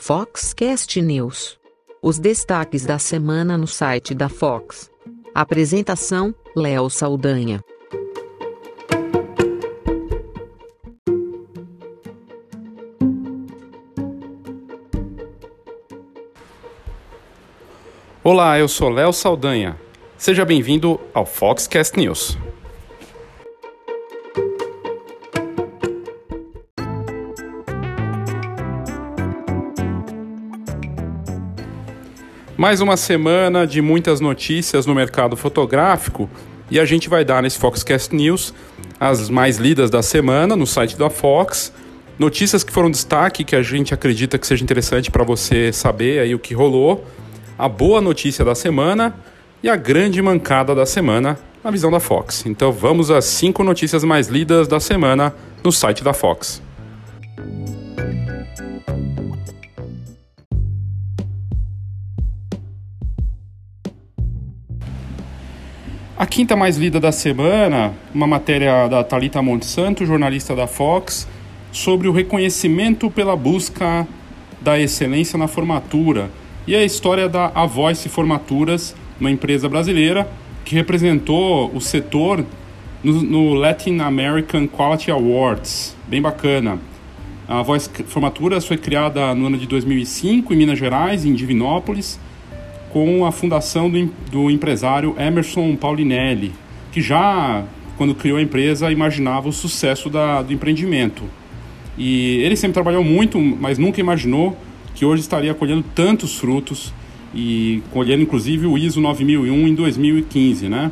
Foxcast News. Os destaques da semana no site da Fox. Apresentação: Léo Saldanha. Olá, eu sou Léo Saldanha. Seja bem-vindo ao Foxcast News. Mais uma semana de muitas notícias no mercado fotográfico e a gente vai dar nesse Foxcast News as mais lidas da semana no site da Fox, notícias que foram destaque que a gente acredita que seja interessante para você saber aí o que rolou, a boa notícia da semana e a grande mancada da semana na visão da Fox. Então vamos às cinco notícias mais lidas da semana no site da Fox. A quinta mais lida da semana, uma matéria da Talita Monsanto, jornalista da Fox, sobre o reconhecimento pela busca da excelência na formatura e a história da A Voice Formaturas, uma empresa brasileira que representou o setor no, no Latin American Quality Awards, bem bacana. A Voice Formaturas foi criada no ano de 2005 em Minas Gerais, em Divinópolis com a fundação do, do empresário Emerson Paulinelli, que já, quando criou a empresa, imaginava o sucesso da, do empreendimento. E ele sempre trabalhou muito, mas nunca imaginou que hoje estaria colhendo tantos frutos e colhendo inclusive o ISO 9001 em 2015, né?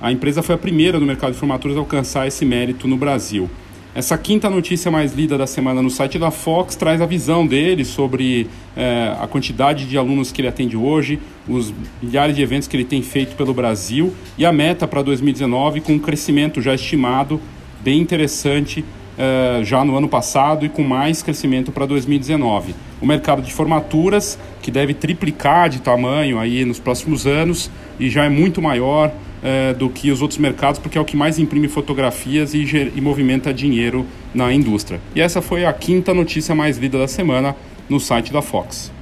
A empresa foi a primeira no mercado de formaturas a alcançar esse mérito no Brasil. Essa quinta notícia mais lida da semana no site da Fox traz a visão dele sobre é, a quantidade de alunos que ele atende hoje, os milhares de eventos que ele tem feito pelo Brasil e a meta para 2019 com um crescimento já estimado bem interessante é, já no ano passado e com mais crescimento para 2019. O mercado de formaturas, que deve triplicar de tamanho aí nos próximos anos e já é muito maior é, do que os outros mercados, porque é o que mais imprime fotografias e, e movimenta dinheiro na indústria. E essa foi a quinta notícia mais lida da semana no site da Fox.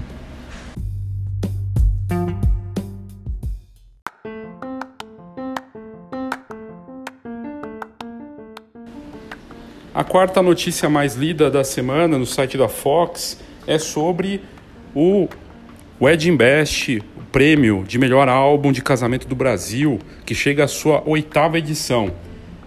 A quarta notícia mais lida da semana no site da Fox é sobre o Wedding Best, o prêmio de melhor álbum de casamento do Brasil, que chega à sua oitava edição.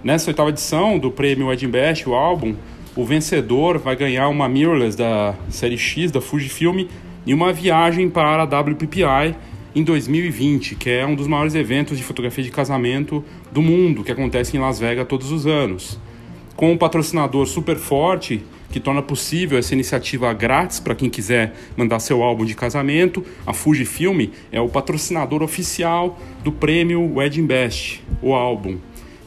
Nessa oitava edição do prêmio Wedding Best, o álbum, o vencedor vai ganhar uma mirrorless da série X da Fujifilm e uma viagem para a WPPI em 2020, que é um dos maiores eventos de fotografia de casamento do mundo, que acontece em Las Vegas todos os anos. Com um patrocinador super forte, que torna possível essa iniciativa grátis para quem quiser mandar seu álbum de casamento. A Fujifilm é o patrocinador oficial do prêmio Wedding Best, o álbum.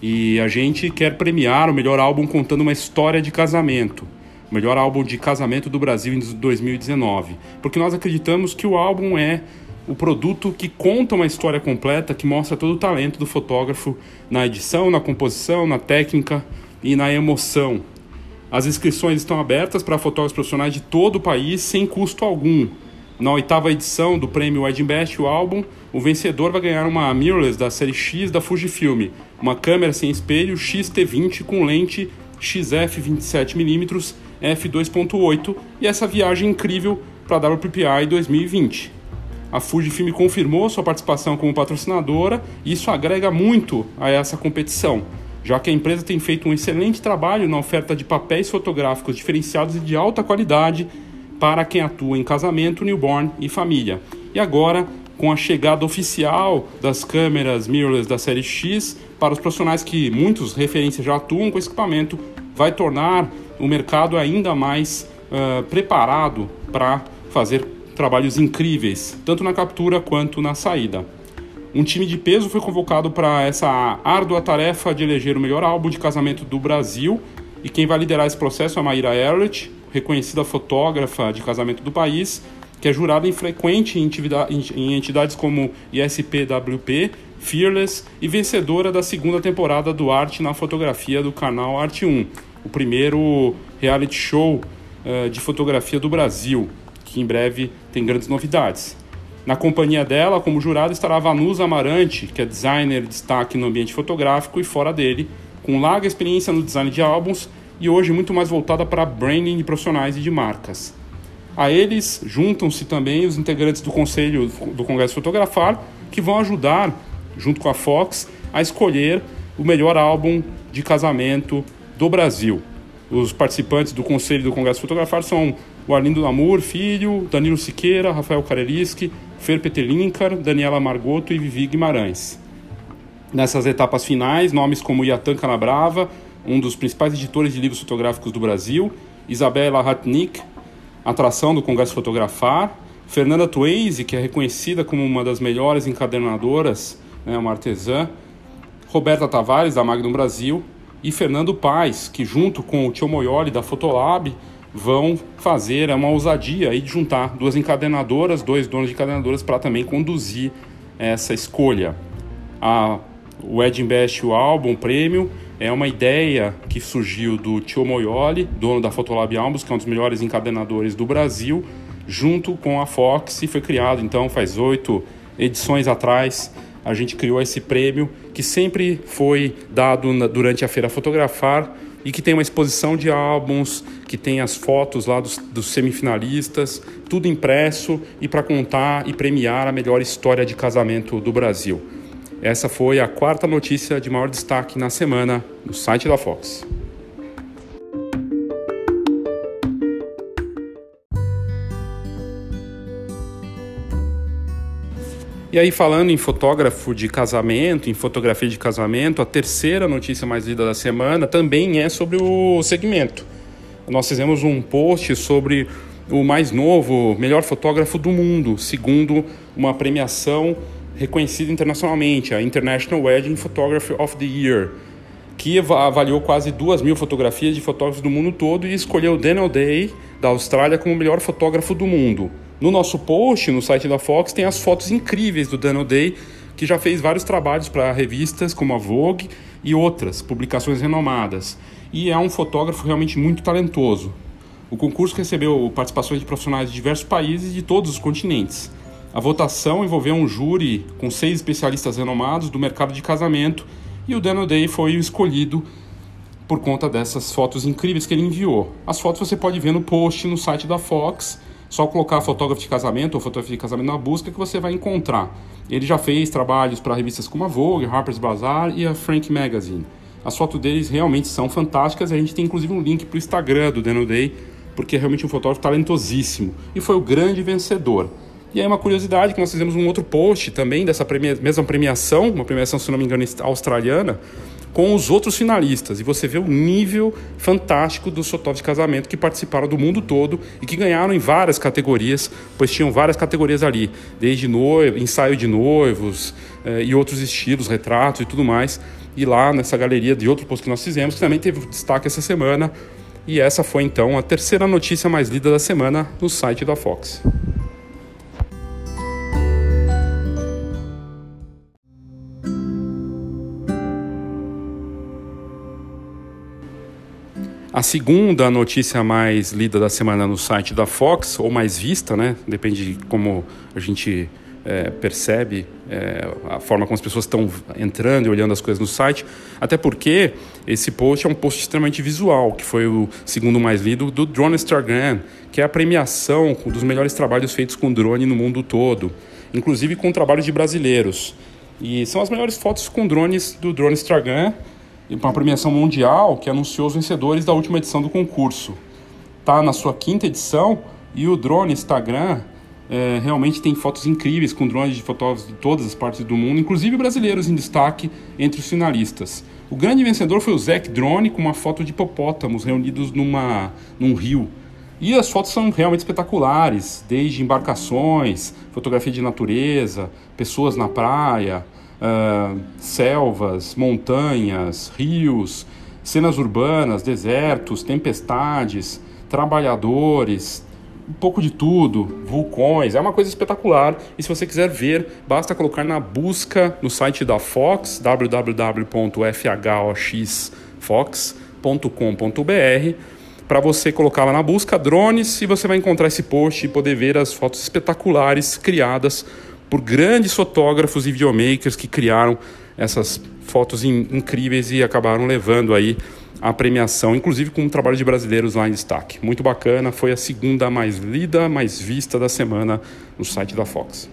E a gente quer premiar o melhor álbum contando uma história de casamento. O melhor álbum de casamento do Brasil em 2019. Porque nós acreditamos que o álbum é o produto que conta uma história completa, que mostra todo o talento do fotógrafo na edição, na composição, na técnica e na emoção as inscrições estão abertas para fotógrafos profissionais de todo o país sem custo algum. Na oitava edição do prêmio Wedding Best, o álbum, o vencedor vai ganhar uma mirrorless da série X da Fujifilm, uma câmera sem espelho XT20 com lente XF 27mm f2.8 e essa viagem incrível para a WPPI 2020. A Fujifilm confirmou sua participação como patrocinadora e isso agrega muito a essa competição já que a empresa tem feito um excelente trabalho na oferta de papéis fotográficos diferenciados e de alta qualidade para quem atua em casamento, newborn e família. E agora, com a chegada oficial das câmeras mirrorless da série X, para os profissionais que muitos referências já atuam com esse equipamento, vai tornar o mercado ainda mais uh, preparado para fazer trabalhos incríveis, tanto na captura quanto na saída. Um time de peso foi convocado para essa árdua tarefa de eleger o melhor álbum de casamento do Brasil. E quem vai liderar esse processo é a Maíra Erlich, reconhecida fotógrafa de casamento do país, que é jurada infrequente em entidades como ISPWP, Fearless e vencedora da segunda temporada do Arte na Fotografia do canal Arte 1, o primeiro reality show uh, de fotografia do Brasil que em breve tem grandes novidades. Na companhia dela, como jurado, estará Vanusa Amarante, que é designer de destaque no ambiente fotográfico e fora dele, com larga experiência no design de álbuns e hoje muito mais voltada para branding de profissionais e de marcas. A eles juntam-se também os integrantes do Conselho do Congresso Fotografar, que vão ajudar, junto com a Fox, a escolher o melhor álbum de casamento do Brasil. Os participantes do Conselho do Congresso Fotografar são o Arlindo Lamour, filho, Danilo Siqueira, Rafael Kareliski, Fer Petelinkar, Daniela Margoto e Vivi Guimarães. Nessas etapas finais, nomes como Yatan Canabrava, um dos principais editores de livros fotográficos do Brasil, Isabela Ratnik, atração do Congresso Fotografar, Fernanda Twaise, que é reconhecida como uma das melhores encadernadoras, né, uma artesã, Roberta Tavares, da Magnum Brasil, e Fernando Paz, que junto com o Tio Moioli, da Fotolab, vão fazer uma ousadia aí de juntar duas encadernadoras, dois donos de encadernadoras, para também conduzir essa escolha. A, o Ed Best, o álbum, prêmio, é uma ideia que surgiu do Tio Moioli, dono da Fotolab Albums, que é um dos melhores encadenadores do Brasil, junto com a Fox, e foi criado então faz oito edições atrás. A gente criou esse prêmio que sempre foi dado na, durante a Feira Fotografar e que tem uma exposição de álbuns, que tem as fotos lá dos, dos semifinalistas, tudo impresso e para contar e premiar a melhor história de casamento do Brasil. Essa foi a quarta notícia de maior destaque na semana no site da Fox. E aí, falando em fotógrafo de casamento, em fotografia de casamento, a terceira notícia mais lida da semana também é sobre o segmento. Nós fizemos um post sobre o mais novo, melhor fotógrafo do mundo, segundo uma premiação reconhecida internacionalmente, a International Wedding Photography of the Year, que avaliou quase duas mil fotografias de fotógrafos do mundo todo e escolheu Daniel Day, da Austrália, como o melhor fotógrafo do mundo. No nosso post, no site da Fox, tem as fotos incríveis do Daniel Day, que já fez vários trabalhos para revistas como a Vogue e outras publicações renomadas. E é um fotógrafo realmente muito talentoso. O concurso recebeu participações de profissionais de diversos países e de todos os continentes. A votação envolveu um júri com seis especialistas renomados do mercado de casamento e o Dan Day foi escolhido por conta dessas fotos incríveis que ele enviou. As fotos você pode ver no post no site da Fox, só colocar fotógrafo de casamento ou fotografia de casamento na busca que você vai encontrar. Ele já fez trabalhos para revistas como a Vogue, Harper's Bazaar e a Frank Magazine. As fotos deles realmente são fantásticas, a gente tem inclusive um link para o Instagram do Dan Day, porque é realmente um fotógrafo talentosíssimo e foi o grande vencedor. E aí uma curiosidade que nós fizemos um outro post também dessa premia mesma premiação, uma premiação, se não me engano, australiana, com os outros finalistas. E você vê o nível fantástico dos fotógrafos de casamento que participaram do mundo todo e que ganharam em várias categorias, pois tinham várias categorias ali, desde noivo, ensaio de noivos eh, e outros estilos, retratos e tudo mais. E lá nessa galeria de outro post que nós fizemos, que também teve destaque essa semana. E essa foi então a terceira notícia mais lida da semana no site da Fox. A segunda notícia mais lida da semana no site da Fox, ou mais vista, né? Depende de como a gente é, percebe é, a forma como as pessoas estão entrando e olhando as coisas no site, até porque esse post é um post extremamente visual, que foi o segundo mais lido do Drone Instagram, que é a premiação dos melhores trabalhos feitos com drone no mundo todo, inclusive com trabalhos de brasileiros. E são as melhores fotos com drones do Drone Instagram uma premiação mundial que anunciou os vencedores da última edição do concurso. Está na sua quinta edição e o drone Instagram é, realmente tem fotos incríveis com drones de fotógrafos de todas as partes do mundo, inclusive brasileiros em destaque entre os finalistas. O grande vencedor foi o Zek Drone com uma foto de hipopótamos reunidos numa, num rio. E as fotos são realmente espetaculares, desde embarcações, fotografia de natureza, pessoas na praia, uh, selvas, montanhas, rios, cenas urbanas, desertos, tempestades, trabalhadores, um pouco de tudo, vulcões, é uma coisa espetacular. E se você quiser ver, basta colocar na busca no site da Fox, www.fhoxfox.com.br. para você colocar lá na busca drones e você vai encontrar esse post e poder ver as fotos espetaculares criadas por grandes fotógrafos e videomakers que criaram essas fotos in incríveis e acabaram levando aí a premiação, inclusive com um trabalho de brasileiros lá em destaque. Muito bacana, foi a segunda mais lida, mais vista da semana no site da Fox.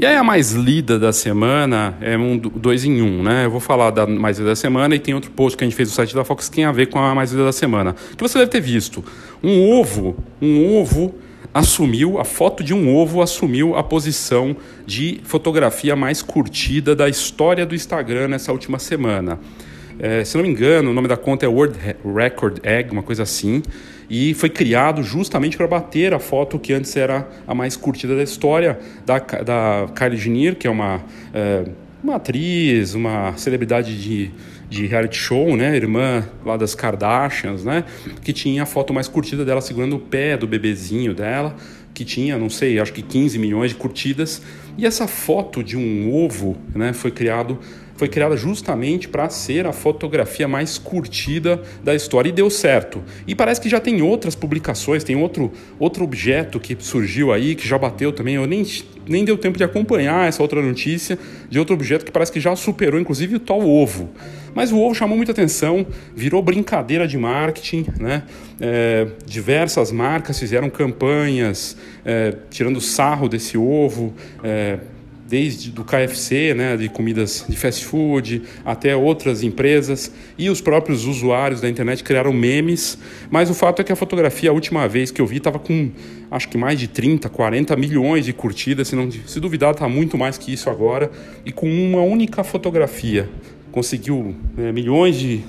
E aí a mais lida da semana é um dois em um, né? Eu vou falar da mais lida da semana e tem outro post que a gente fez no site da Fox que tem a ver com a mais lida da semana. Que você deve ter visto. Um ovo, um ovo assumiu, a foto de um ovo assumiu a posição de fotografia mais curtida da história do Instagram nessa última semana. É, se não me engano, o nome da conta é World Record Egg, uma coisa assim, e foi criado justamente para bater a foto que antes era a mais curtida da história da, da Kylie Jenner, que é uma, é, uma atriz, uma celebridade de de reality show, né, irmã lá das Kardashians, né, que tinha a foto mais curtida dela segurando o pé do bebezinho dela, que tinha, não sei, acho que 15 milhões de curtidas. E essa foto de um ovo, né, foi criado foi criada justamente para ser a fotografia mais curtida da história e deu certo. E parece que já tem outras publicações, tem outro, outro objeto que surgiu aí, que já bateu também. Eu nem, nem deu tempo de acompanhar essa outra notícia de outro objeto que parece que já superou, inclusive, o tal ovo. Mas o ovo chamou muita atenção, virou brincadeira de marketing, né? É, diversas marcas fizeram campanhas é, tirando sarro desse ovo. É, desde do KFC, né, de comidas de fast food, até outras empresas. E os próprios usuários da internet criaram memes, mas o fato é que a fotografia, a última vez que eu vi, estava com acho que mais de 30, 40 milhões de curtidas, se, não, se duvidar está muito mais que isso agora, e com uma única fotografia conseguiu né, milhões de,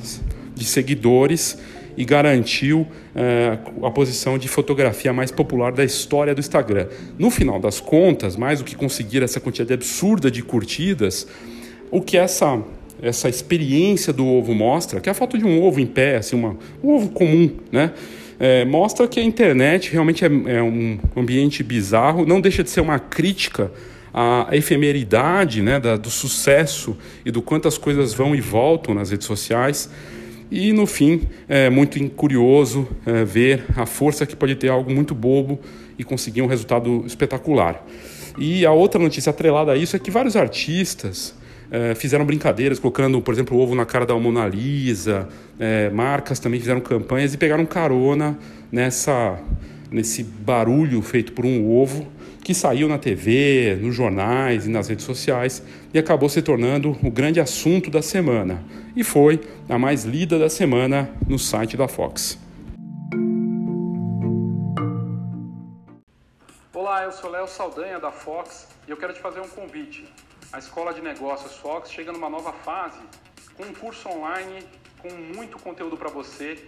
de seguidores e garantiu uh, a posição de fotografia mais popular da história do Instagram. No final das contas, mais do que conseguir essa quantidade absurda de curtidas, o que essa essa experiência do ovo mostra, que é a foto de um ovo em pé, assim, uma, um ovo comum, né? É, mostra que a internet realmente é, é, um ambiente bizarro, não deixa de ser uma crítica à efemeridade né, da, do sucesso e do quanto as coisas vão e voltam nas redes sociais. E no fim, é muito curioso é, ver a força que pode ter algo muito bobo e conseguir um resultado espetacular. E a outra notícia atrelada a isso é que vários artistas é, fizeram brincadeiras, colocando, por exemplo, o ovo na cara da Mona Lisa, é, marcas também fizeram campanhas e pegaram carona nessa, nesse barulho feito por um ovo que saiu na TV, nos jornais e nas redes sociais e acabou se tornando o grande assunto da semana. E foi a mais lida da semana no site da Fox. Olá, eu sou Léo Saldanha da Fox e eu quero te fazer um convite. A Escola de Negócios Fox chega numa nova fase com um curso online com muito conteúdo para você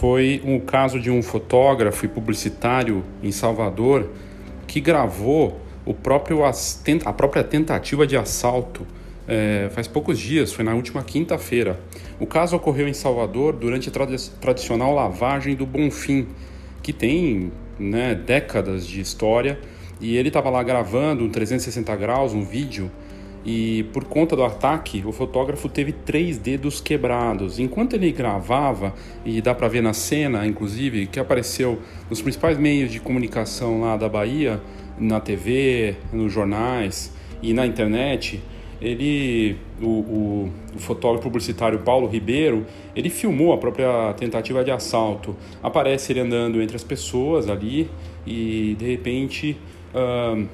foi o caso de um fotógrafo e publicitário em Salvador que gravou o próprio a própria tentativa de assalto é, faz poucos dias, foi na última quinta-feira. O caso ocorreu em Salvador durante a trad tradicional lavagem do Bonfim, que tem né, décadas de história, e ele estava lá gravando um 360 graus, um vídeo e por conta do ataque, o fotógrafo teve três dedos quebrados. Enquanto ele gravava, e dá para ver na cena, inclusive, que apareceu nos principais meios de comunicação lá da Bahia, na TV, nos jornais e na internet, ele, o, o, o, fotógrafo publicitário Paulo Ribeiro, ele filmou a própria tentativa de assalto. Aparece ele andando entre as pessoas ali e de repente uh,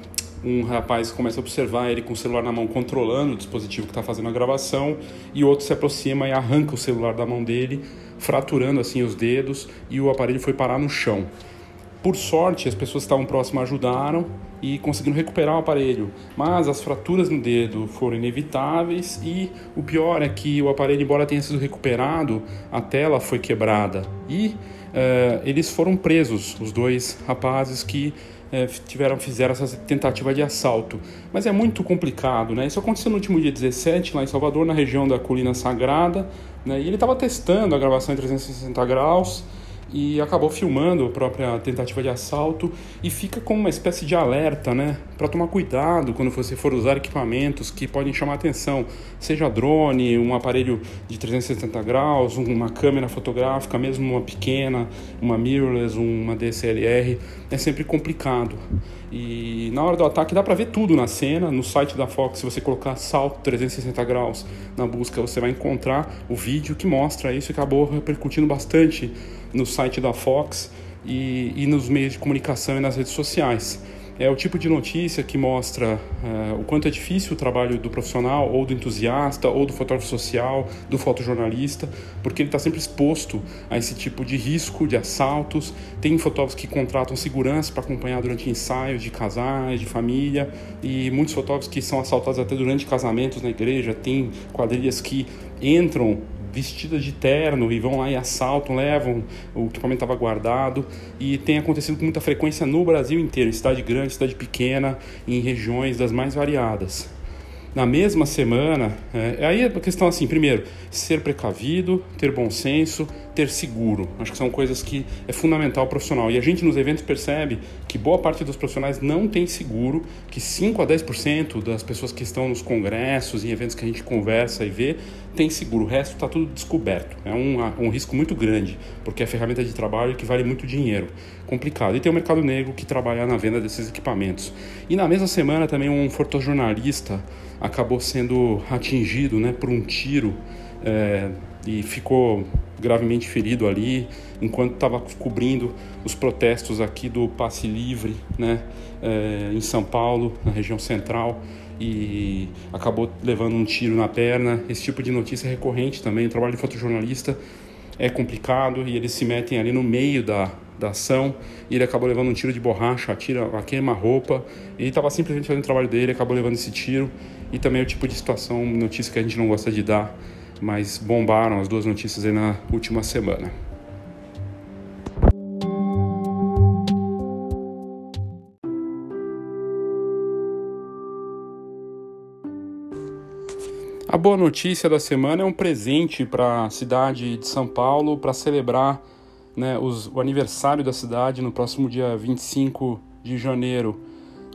um rapaz começa a observar ele com o celular na mão controlando o dispositivo que está fazendo a gravação e outro se aproxima e arranca o celular da mão dele, fraturando assim os dedos e o aparelho foi parar no chão. Por sorte, as pessoas que estavam próximas ajudaram e conseguiram recuperar o aparelho, mas as fraturas no dedo foram inevitáveis e o pior é que o aparelho, embora tenha sido recuperado, a tela foi quebrada e uh, eles foram presos, os dois rapazes que uh, tiveram fizeram essa tentativa de assalto. Mas é muito complicado, né? Isso aconteceu no último dia 17 lá em Salvador, na região da Colina Sagrada, né? E ele estava testando a gravação em 360 graus e acabou filmando a própria tentativa de assalto e fica como uma espécie de alerta, né, para tomar cuidado quando você for usar equipamentos que podem chamar atenção, seja drone, um aparelho de 360 graus, uma câmera fotográfica, mesmo uma pequena, uma mirrorless, uma DSLR, é sempre complicado. E na hora do ataque dá para ver tudo na cena, no site da Fox, se você colocar salto 360 graus na busca, você vai encontrar o vídeo que mostra isso e acabou repercutindo bastante no site da Fox e, e nos meios de comunicação e nas redes sociais. É o tipo de notícia que mostra uh, o quanto é difícil o trabalho do profissional, ou do entusiasta, ou do fotógrafo social, do fotojornalista, porque ele está sempre exposto a esse tipo de risco, de assaltos. Tem fotógrafos que contratam segurança para acompanhar durante ensaios de casais, de família, e muitos fotógrafos que são assaltados até durante casamentos na igreja. Tem quadrilhas que entram vestidas de terno e vão lá e assaltam, levam o equipamento estava guardado. E tem acontecido com muita frequência no Brasil inteiro, em cidade grande, cidade pequena, em regiões das mais variadas. Na mesma semana, é, aí a questão assim, primeiro, ser precavido, ter bom senso, ter seguro. Acho que são coisas que é fundamental profissional. E a gente nos eventos percebe que boa parte dos profissionais não tem seguro, que 5 a 10% das pessoas que estão nos congressos e eventos que a gente conversa e vê tem seguro. O resto está tudo descoberto. É um, um risco muito grande, porque é ferramenta de trabalho que vale muito dinheiro. Complicado. E tem o mercado negro que trabalha na venda desses equipamentos. E na mesma semana também um fotojornalista acabou sendo atingido né, por um tiro é, e ficou gravemente ferido ali enquanto estava cobrindo os protestos aqui do passe livre né, é, em São Paulo, na região central e acabou levando um tiro na perna. Esse tipo de notícia é recorrente também. O trabalho de fotojornalista é complicado e eles se metem ali no meio da, da ação e ele acabou levando um tiro de borracha, atira, queima a roupa. Ele estava simplesmente fazendo o trabalho dele, acabou levando esse tiro e também o tipo de situação, notícia que a gente não gosta de dar, mas bombaram as duas notícias aí na última semana. A boa notícia da semana é um presente para a cidade de São Paulo para celebrar né, os, o aniversário da cidade no próximo dia 25 de janeiro.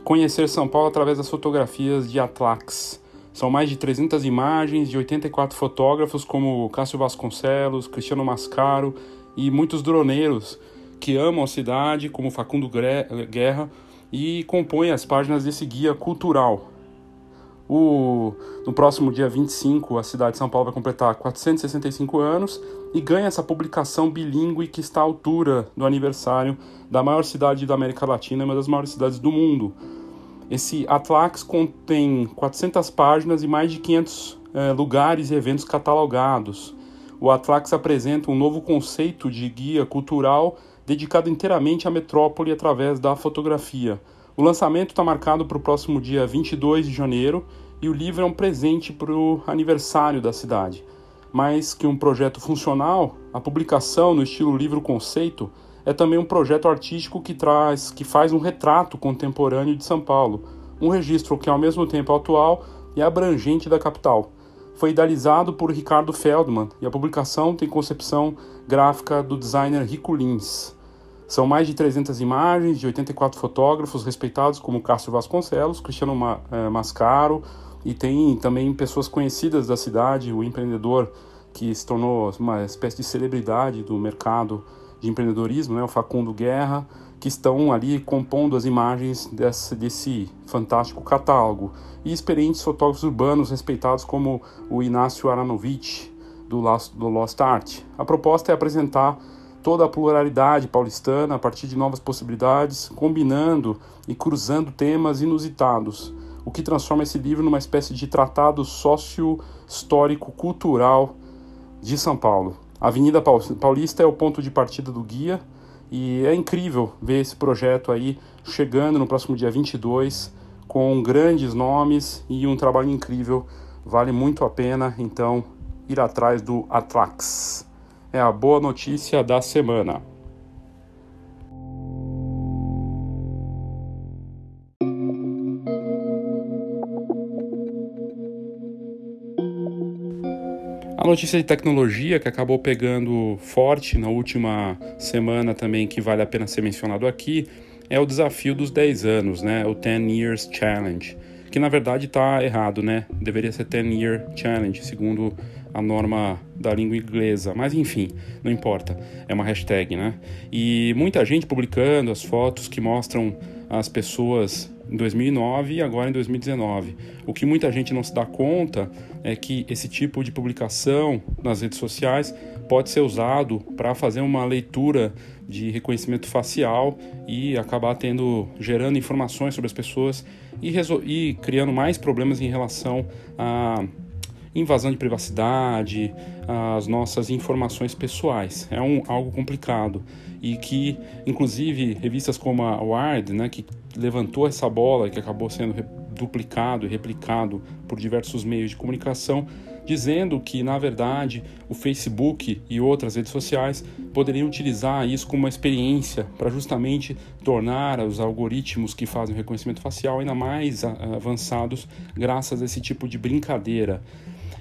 Conhecer São Paulo através das fotografias de Atlax. São mais de 300 imagens de 84 fotógrafos como Cássio Vasconcelos, Cristiano Mascaro e muitos droneiros que amam a cidade, como Facundo Guerra, e compõem as páginas desse guia cultural. O, no próximo dia 25, a cidade de São Paulo vai completar 465 anos e ganha essa publicação bilíngue que está à altura do aniversário da maior cidade da América Latina e uma das maiores cidades do mundo. Esse Atlax contém 400 páginas e mais de 500 eh, lugares e eventos catalogados. O Atlax apresenta um novo conceito de guia cultural dedicado inteiramente à metrópole através da fotografia. O lançamento está marcado para o próximo dia 22 de janeiro e o livro é um presente para o aniversário da cidade mais que um projeto funcional, a publicação no estilo livro conceito é também um projeto artístico que traz, que faz um retrato contemporâneo de São Paulo, um registro que ao mesmo tempo atual e abrangente da capital. Foi idealizado por Ricardo Feldman e a publicação tem concepção gráfica do designer Rico Lins. São mais de 300 imagens de 84 fotógrafos respeitados como Cássio Vasconcelos, Cristiano eh, Mascaro, e tem também pessoas conhecidas da cidade, o empreendedor que se tornou uma espécie de celebridade do mercado de empreendedorismo, né, o Facundo Guerra, que estão ali compondo as imagens desse, desse fantástico catálogo. E experientes fotógrafos urbanos respeitados como o Inácio Aranovich, do Lost, Art. A proposta é apresentar toda a pluralidade paulistana a partir de novas possibilidades, combinando e cruzando temas inusitados o que transforma esse livro numa espécie de tratado sócio-histórico-cultural de São Paulo. A Avenida Paulista é o ponto de partida do guia E é incrível ver esse projeto aí chegando no próximo dia 22 com grandes nomes e um trabalho incrível. Vale muito a pena, então, ir atrás do Atlax. É a boa notícia da semana. A notícia de tecnologia que acabou pegando forte na última semana também, que vale a pena ser mencionado aqui, é o desafio dos 10 anos, né? O 10 Years Challenge, que na verdade está errado, né? Deveria ser 10 Year Challenge, segundo a norma da língua inglesa, mas enfim, não importa, é uma hashtag, né? E muita gente publicando as fotos que mostram as pessoas em 2009 e agora em 2019. O que muita gente não se dá conta é que esse tipo de publicação nas redes sociais pode ser usado para fazer uma leitura de reconhecimento facial e acabar tendo gerando informações sobre as pessoas e, e criando mais problemas em relação a invasão de privacidade, as nossas informações pessoais. É um, algo complicado e que, inclusive, revistas como a Wired, né, que levantou essa bola que acabou sendo duplicado e replicado por diversos meios de comunicação, dizendo que, na verdade, o Facebook e outras redes sociais poderiam utilizar isso como uma experiência para justamente tornar os algoritmos que fazem o reconhecimento facial ainda mais avançados graças a esse tipo de brincadeira.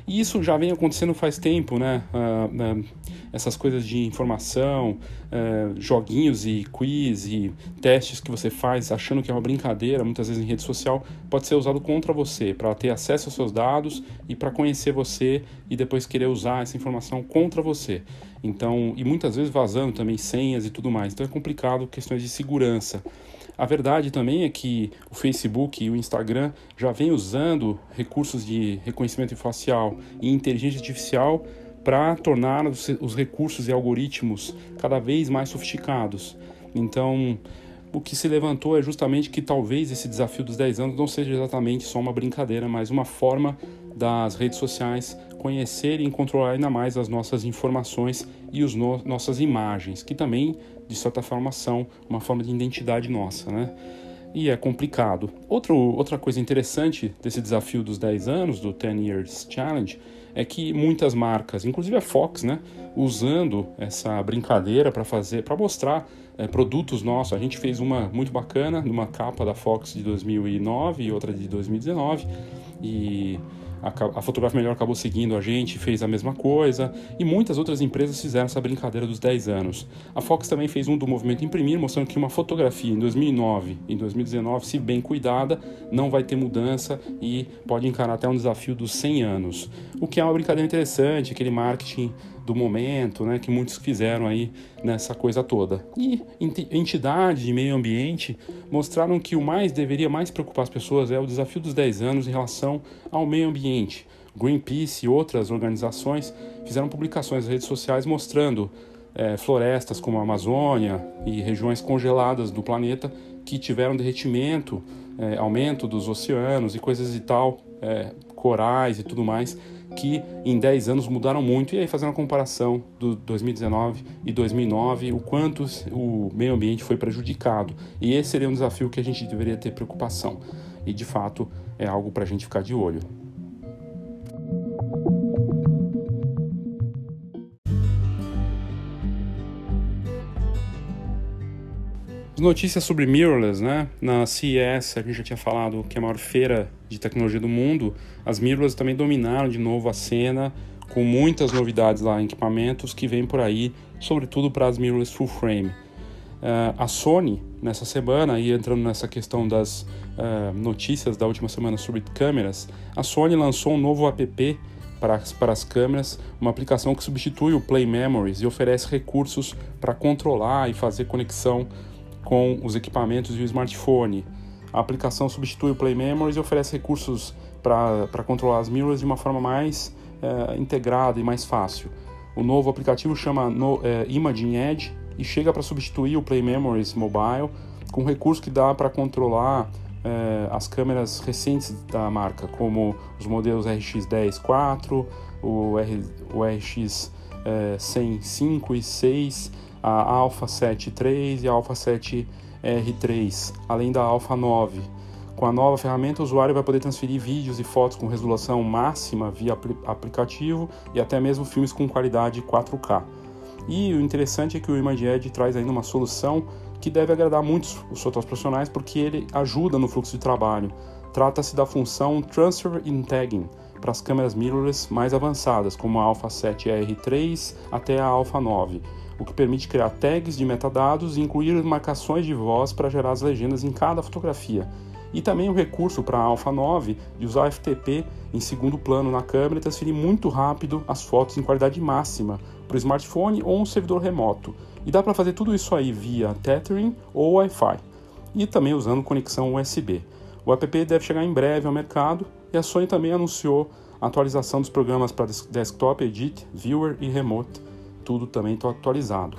E isso já vem acontecendo faz tempo, né? Uh, uh, essas coisas de informação, uh, joguinhos e quiz e testes que você faz achando que é uma brincadeira, muitas vezes em rede social, pode ser usado contra você, para ter acesso aos seus dados e para conhecer você e depois querer usar essa informação contra você. Então, e muitas vezes vazando também senhas e tudo mais. Então é complicado questões de segurança. A verdade também é que o Facebook e o Instagram já vêm usando recursos de reconhecimento facial e inteligência artificial para tornar os, os recursos e algoritmos cada vez mais sofisticados. Então, o que se levantou é justamente que talvez esse desafio dos 10 anos não seja exatamente só uma brincadeira, mas uma forma das redes sociais conhecerem e controlar ainda mais as nossas informações e as no nossas imagens, que também, de certa forma, são uma forma de identidade nossa, né? E é complicado. Outro, outra coisa interessante desse desafio dos 10 anos, do 10 Years Challenge, é que muitas marcas, inclusive a Fox, né, usando essa brincadeira para fazer, para mostrar é, produtos nossos. A gente fez uma muito bacana, numa capa da Fox de 2009 e outra de 2019, e a, Fotografia Melhor acabou seguindo a gente, fez a mesma coisa, e muitas outras empresas fizeram essa brincadeira dos 10 anos. A Fox também fez um do movimento Imprimir, mostrando que uma fotografia em 2009 e em 2019, se bem cuidada, não vai ter mudança e pode encarar até um desafio dos 100 anos. O que é uma brincadeira interessante, aquele marketing do momento, né, que muitos fizeram aí nessa coisa toda. E entidades de meio ambiente mostraram que o mais deveria mais preocupar as pessoas é o desafio dos 10 anos em relação ao meio ambiente. Greenpeace e outras organizações fizeram publicações nas redes sociais mostrando é, florestas como a Amazônia e regiões congeladas do planeta que tiveram derretimento, é, aumento dos oceanos e coisas e tal, é, corais e tudo mais, que em 10 anos mudaram muito. E aí, fazendo uma comparação do 2019 e 2009, o quanto o meio ambiente foi prejudicado. E esse seria um desafio que a gente deveria ter preocupação. E de fato é algo para a gente ficar de olho. Notícias sobre mirrorless, né? Na CES, a gente já tinha falado que é a maior feira de tecnologia do mundo. As mirrorless também dominaram de novo a cena, com muitas novidades lá em equipamentos que vêm por aí, sobretudo para as mirrorless full frame. Uh, a Sony, nessa semana, e entrando nessa questão das uh, notícias da última semana sobre câmeras, a Sony lançou um novo app para, para as câmeras, uma aplicação que substitui o Play Memories e oferece recursos para controlar e fazer conexão com os equipamentos e o smartphone. A aplicação substitui o Play Memories e oferece recursos para controlar as mirrors de uma forma mais é, integrada e mais fácil. O novo aplicativo chama no, é, Imaging Edge e chega para substituir o Play Memories Mobile com recurso que dá para controlar é, as câmeras recentes da marca, como os modelos RX10 4, o, R, o RX é, 100 5 e 6 a Alpha 7 III e a Alpha 7 R3, além da Alpha 9. Com a nova ferramenta, o usuário vai poder transferir vídeos e fotos com resolução máxima via apl aplicativo e até mesmo filmes com qualidade 4K. E o interessante é que o Image Edge traz ainda uma solução que deve agradar muitos os fotógrafos profissionais porque ele ajuda no fluxo de trabalho. Trata-se da função Transfer in Tagging para as câmeras mirrorless mais avançadas, como a Alpha 7R3 até a Alpha 9 o que permite criar tags de metadados e incluir marcações de voz para gerar as legendas em cada fotografia. E também o recurso para a Alpha 9 de usar FTP em segundo plano na câmera e transferir muito rápido as fotos em qualidade máxima para o smartphone ou um servidor remoto. E dá para fazer tudo isso aí via Tethering ou Wi-Fi. E também usando conexão USB. O app deve chegar em breve ao mercado e a Sony também anunciou a atualização dos programas para desktop, Edit, Viewer e Remote tudo também está atualizado.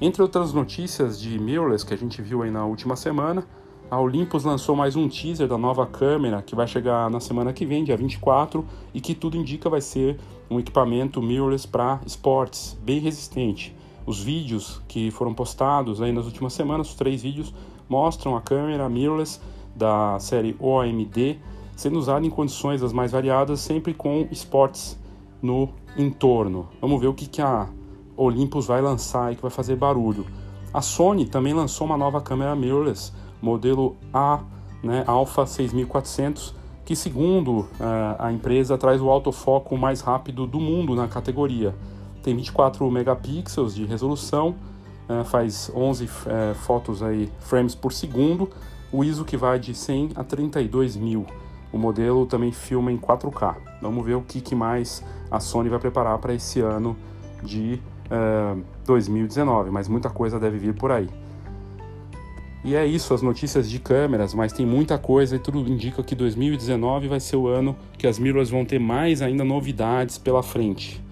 Entre outras notícias de mirrorless que a gente viu aí na última semana, a Olympus lançou mais um teaser da nova câmera que vai chegar na semana que vem, dia 24, e que tudo indica vai ser um equipamento mirrorless para esportes, bem resistente. Os vídeos que foram postados aí nas últimas semanas, os três vídeos, mostram a câmera mirrorless da série OMD sendo usada em condições das mais variadas, sempre com esportes no entorno. Vamos ver o que, que a Olympus vai lançar e que vai fazer barulho. A Sony também lançou uma nova câmera mirrorless, modelo A, né, Alpha 6400, que segundo uh, a empresa traz o autofoco mais rápido do mundo na categoria. Tem 24 megapixels de resolução, uh, faz 11 uh, eh, fotos aí, frames por segundo, o ISO que vai de 100 a 32 mil. O modelo também filma em 4K. Vamos ver o que mais a Sony vai preparar para esse ano de 2019, mas muita coisa deve vir por aí. E é isso, as notícias de câmeras, mas tem muita coisa e tudo indica que 2019 vai ser o ano que as mirrorless vão ter mais ainda novidades pela frente.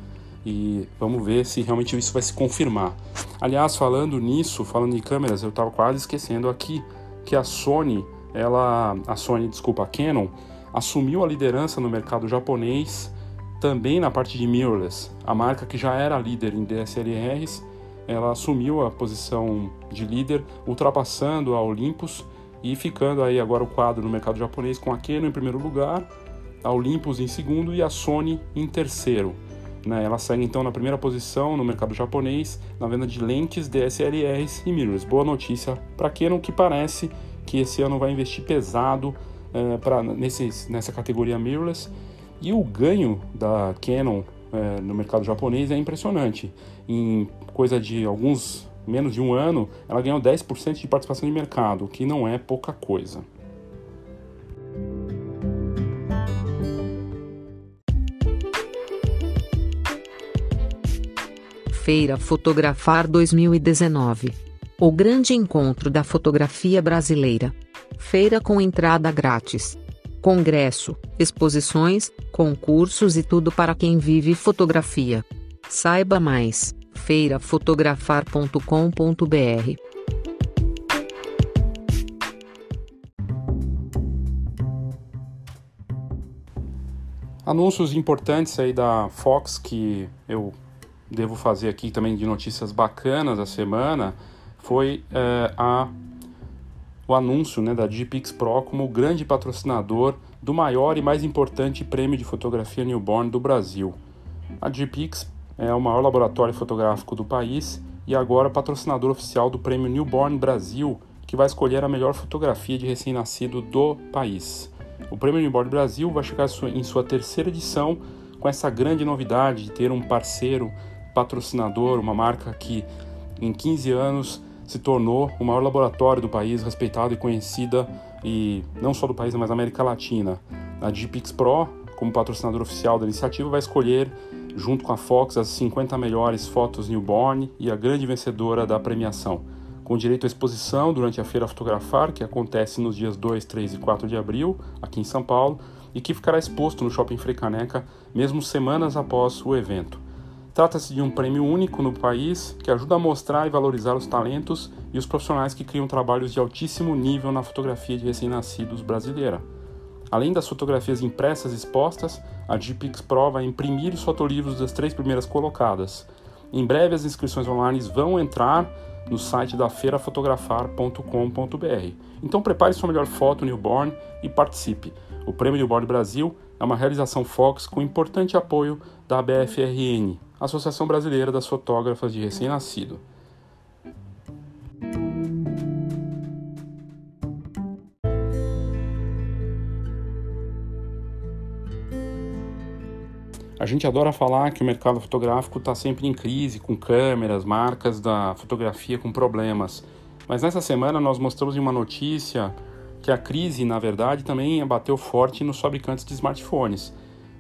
E vamos ver se realmente isso vai se confirmar. Aliás, falando nisso, falando em câmeras, eu estava quase esquecendo aqui que a Sony, ela, a Sony, desculpa, a Canon, assumiu a liderança no mercado japonês também na parte de mirrorless, a marca que já era líder em DSLRs, ela assumiu a posição de líder, ultrapassando a Olympus e ficando aí agora o quadro no mercado japonês com a Canon em primeiro lugar, a Olympus em segundo e a Sony em terceiro. Né? Ela segue então na primeira posição no mercado japonês na venda de lentes DSLRs e mirrors. Boa notícia para Canon que parece que esse ano vai investir pesado é, pra, nessa categoria mirrorless e o ganho da Canon é, no mercado japonês é impressionante. Em coisa de alguns menos de um ano, ela ganhou 10% de participação de mercado, que não é pouca coisa. Feira Fotografar 2019 O grande encontro da fotografia brasileira. Feira com entrada grátis congresso, exposições, concursos e tudo para quem vive fotografia. Saiba mais: feirafotografar.com.br. Anúncios importantes aí da Fox que eu devo fazer aqui também de notícias bacanas da semana foi é, a o anúncio né, da Digipix Pro como o grande patrocinador do maior e mais importante prêmio de fotografia newborn do Brasil. A Digipix é o maior laboratório fotográfico do país e agora patrocinador oficial do prêmio Newborn Brasil, que vai escolher a melhor fotografia de recém-nascido do país. O prêmio Newborn Brasil vai chegar em sua terceira edição com essa grande novidade de ter um parceiro patrocinador, uma marca que em 15 anos se tornou o maior laboratório do país, respeitado e conhecida, e não só do país, mas da América Latina. A Digipix Pro, como patrocinador oficial da iniciativa, vai escolher, junto com a Fox, as 50 melhores fotos newborn e a grande vencedora da premiação, com direito à exposição durante a Feira Fotografar, que acontece nos dias 2, 3 e 4 de abril, aqui em São Paulo, e que ficará exposto no Shopping Frecaneca mesmo semanas após o evento. Trata-se de um prêmio único no país que ajuda a mostrar e valorizar os talentos e os profissionais que criam trabalhos de altíssimo nível na fotografia de recém-nascidos brasileira. Além das fotografias impressas expostas, a GPix Pro vai imprimir os fotolivros das três primeiras colocadas. Em breve as inscrições online vão entrar no site da feirafotografar.com.br. Então prepare sua melhor foto newborn e participe. O Prêmio Newborn Brasil é uma realização Fox com importante apoio da BFRN, Associação Brasileira das Fotógrafas de Recém-Nascido. A gente adora falar que o mercado fotográfico está sempre em crise, com câmeras, marcas da fotografia com problemas. Mas nessa semana nós mostramos em uma notícia que a crise, na verdade, também bateu forte nos fabricantes de smartphones.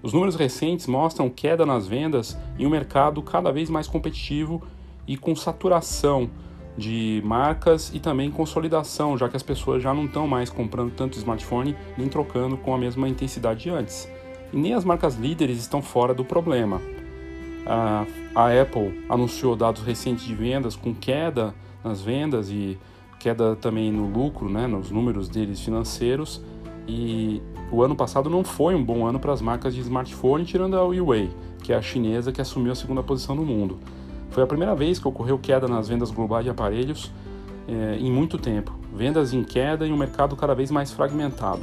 Os números recentes mostram queda nas vendas em um mercado cada vez mais competitivo e com saturação de marcas e também consolidação, já que as pessoas já não estão mais comprando tanto smartphone nem trocando com a mesma intensidade de antes e nem as marcas líderes estão fora do problema. A, a Apple anunciou dados recentes de vendas com queda nas vendas e queda também no lucro, né, nos números deles financeiros. E o ano passado não foi um bom ano para as marcas de smartphone, tirando a Huawei, que é a chinesa que assumiu a segunda posição no mundo. Foi a primeira vez que ocorreu queda nas vendas globais de aparelhos eh, em muito tempo. Vendas em queda e um mercado cada vez mais fragmentado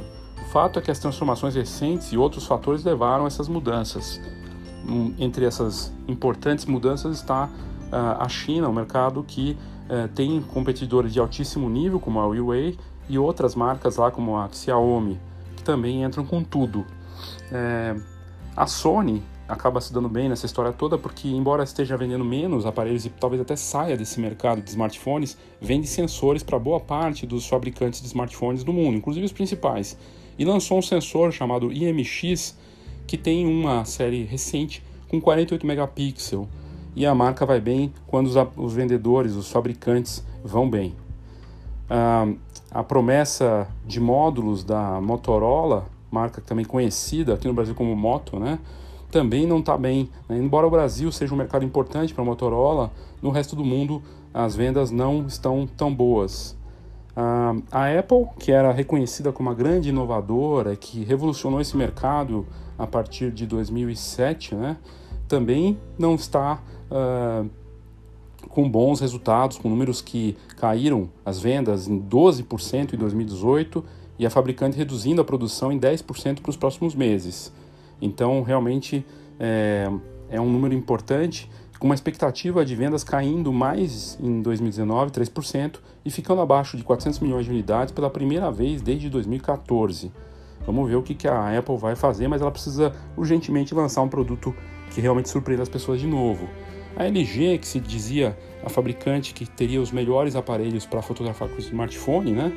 fato é que as transformações recentes e outros fatores levaram a essas mudanças. Um, entre essas importantes mudanças está uh, a China, um mercado que uh, tem competidores de altíssimo nível, como a Huawei, e outras marcas lá, como a Xiaomi, também entram com tudo. É, a Sony acaba se dando bem nessa história toda porque, embora esteja vendendo menos aparelhos e talvez até saia desse mercado de smartphones, vende sensores para boa parte dos fabricantes de smartphones do mundo, inclusive os principais e lançou um sensor chamado IMX que tem uma série recente com 48 megapixels e a marca vai bem quando os, os vendedores, os fabricantes vão bem. Ah, a promessa de módulos da Motorola, marca também conhecida aqui no Brasil como Moto, né? também não está bem. Né? Embora o Brasil seja um mercado importante para a Motorola, no resto do mundo as vendas não estão tão boas. A Apple, que era reconhecida como uma grande inovadora, que revolucionou esse mercado a partir de 2007, né, também não está uh, com bons resultados, com números que caíram as vendas em 12% em 2018 e a fabricante reduzindo a produção em 10% para os próximos meses. Então, realmente é, é um número importante com uma expectativa de vendas caindo mais em 2019, 3%, e ficando abaixo de 400 milhões de unidades pela primeira vez desde 2014. Vamos ver o que, a Apple vai fazer, mas ela precisa urgentemente lançar um produto que realmente surpreenda as pessoas de novo. A LG, que se dizia a fabricante que teria os melhores aparelhos para fotografar com smartphone, né,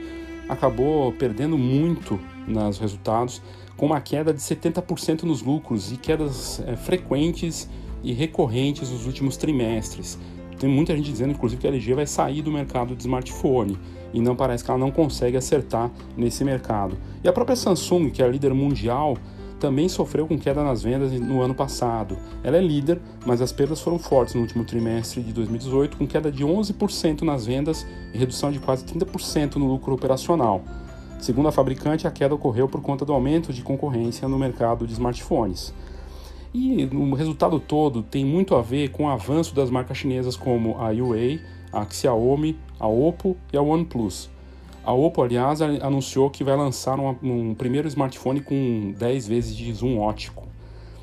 acabou perdendo muito nos resultados, com uma queda de 70% nos lucros e quedas é, frequentes e recorrentes nos últimos trimestres. Tem muita gente dizendo, inclusive, que a LG vai sair do mercado de smartphone e não parece que ela não consegue acertar nesse mercado. E a própria Samsung, que é a líder mundial, também sofreu com queda nas vendas no ano passado. Ela é líder, mas as perdas foram fortes no último trimestre de 2018, com queda de 11% nas vendas e redução de quase 30% no lucro operacional. Segundo a fabricante, a queda ocorreu por conta do aumento de concorrência no mercado de smartphones. E o resultado todo tem muito a ver com o avanço das marcas chinesas como a Huawei, a Xiaomi, a Oppo e a OnePlus. A Oppo, aliás, anunciou que vai lançar um, um primeiro smartphone com 10 vezes de zoom ótico.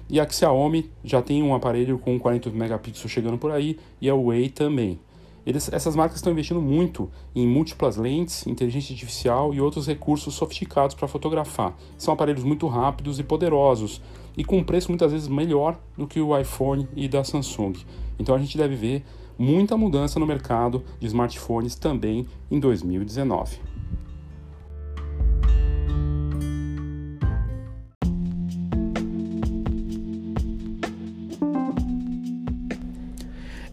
E a Xiaomi já tem um aparelho com 48 megapixels chegando por aí e a Huawei também. Eles, essas marcas estão investindo muito em múltiplas lentes, inteligência artificial e outros recursos sofisticados para fotografar. São aparelhos muito rápidos e poderosos e com um preço muitas vezes melhor do que o iPhone e da Samsung. Então a gente deve ver muita mudança no mercado de smartphones também em 2019.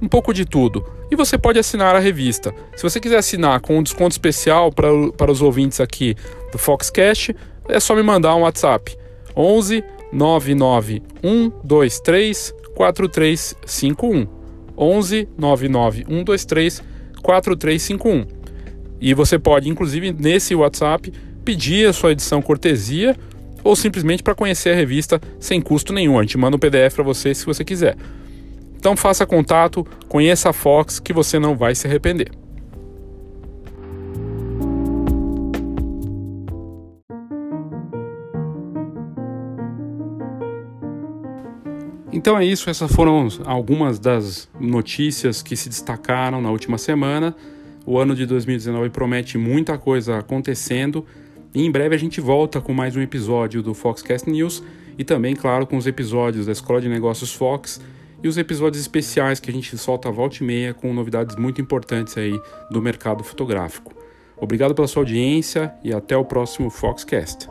um pouco de tudo. E você pode assinar a revista. Se você quiser assinar com um desconto especial para, para os ouvintes aqui do Foxcast, é só me mandar um WhatsApp. 11 99 123 4351. 11 99 123 4351. E você pode, inclusive, nesse WhatsApp, pedir a sua edição cortesia ou simplesmente para conhecer a revista sem custo nenhum. A gente manda um PDF para você se você quiser. Então faça contato, conheça a Fox que você não vai se arrepender. Então é isso, essas foram algumas das notícias que se destacaram na última semana. O ano de 2019 promete muita coisa acontecendo e em breve a gente volta com mais um episódio do Foxcast News e também, claro, com os episódios da Escola de Negócios Fox e os episódios especiais que a gente solta volta e meia com novidades muito importantes aí do mercado fotográfico. Obrigado pela sua audiência e até o próximo Foxcast.